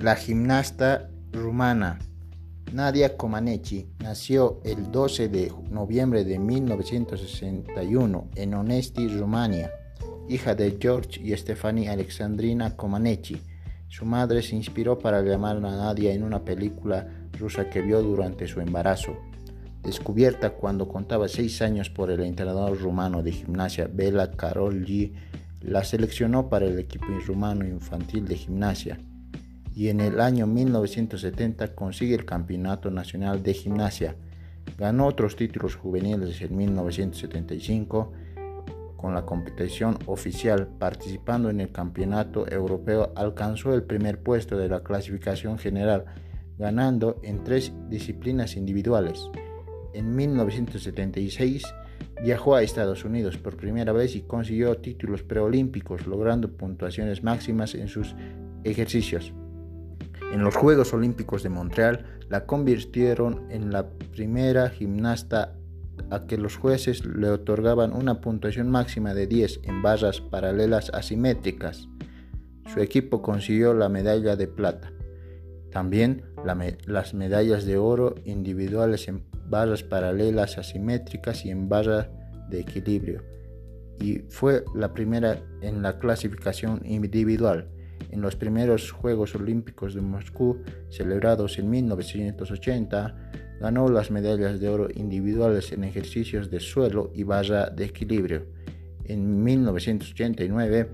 La gimnasta rumana Nadia Comaneci nació el 12 de noviembre de 1961 en Onesti, Rumania, hija de George y Stefani Alexandrina Comaneci. Su madre se inspiró para llamar a Nadia en una película rusa que vio durante su embarazo. Descubierta cuando contaba seis años por el entrenador rumano de gimnasia Bela Karolyi, la seleccionó para el equipo rumano infantil de gimnasia y en el año 1970 consigue el Campeonato Nacional de Gimnasia. Ganó otros títulos juveniles en 1975 con la competición oficial, participando en el Campeonato Europeo, alcanzó el primer puesto de la clasificación general, ganando en tres disciplinas individuales. En 1976 viajó a Estados Unidos por primera vez y consiguió títulos preolímpicos, logrando puntuaciones máximas en sus ejercicios. En los Juegos Olímpicos de Montreal la convirtieron en la primera gimnasta a que los jueces le otorgaban una puntuación máxima de 10 en barras paralelas asimétricas. Su equipo consiguió la medalla de plata. También las medallas de oro individuales en barras paralelas asimétricas y en barra de equilibrio. Y fue la primera en la clasificación individual en los primeros Juegos Olímpicos de Moscú, celebrados en 1980, ganó las medallas de oro individuales en ejercicios de suelo y barra de equilibrio. En 1989,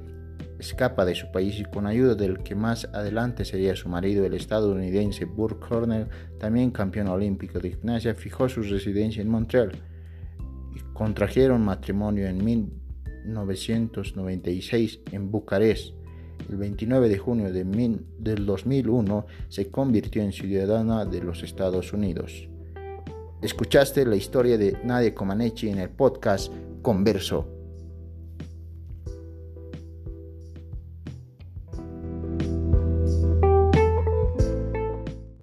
escapa de su país y con ayuda del que más adelante sería su marido, el estadounidense Burke Cornell, también campeón olímpico de gimnasia, fijó su residencia en Montreal contrajeron matrimonio en 1996 en Bucarest el 29 de junio de del 2001 se convirtió en ciudadana de los Estados Unidos. Escuchaste la historia de Nadia Comaneci en el podcast Converso.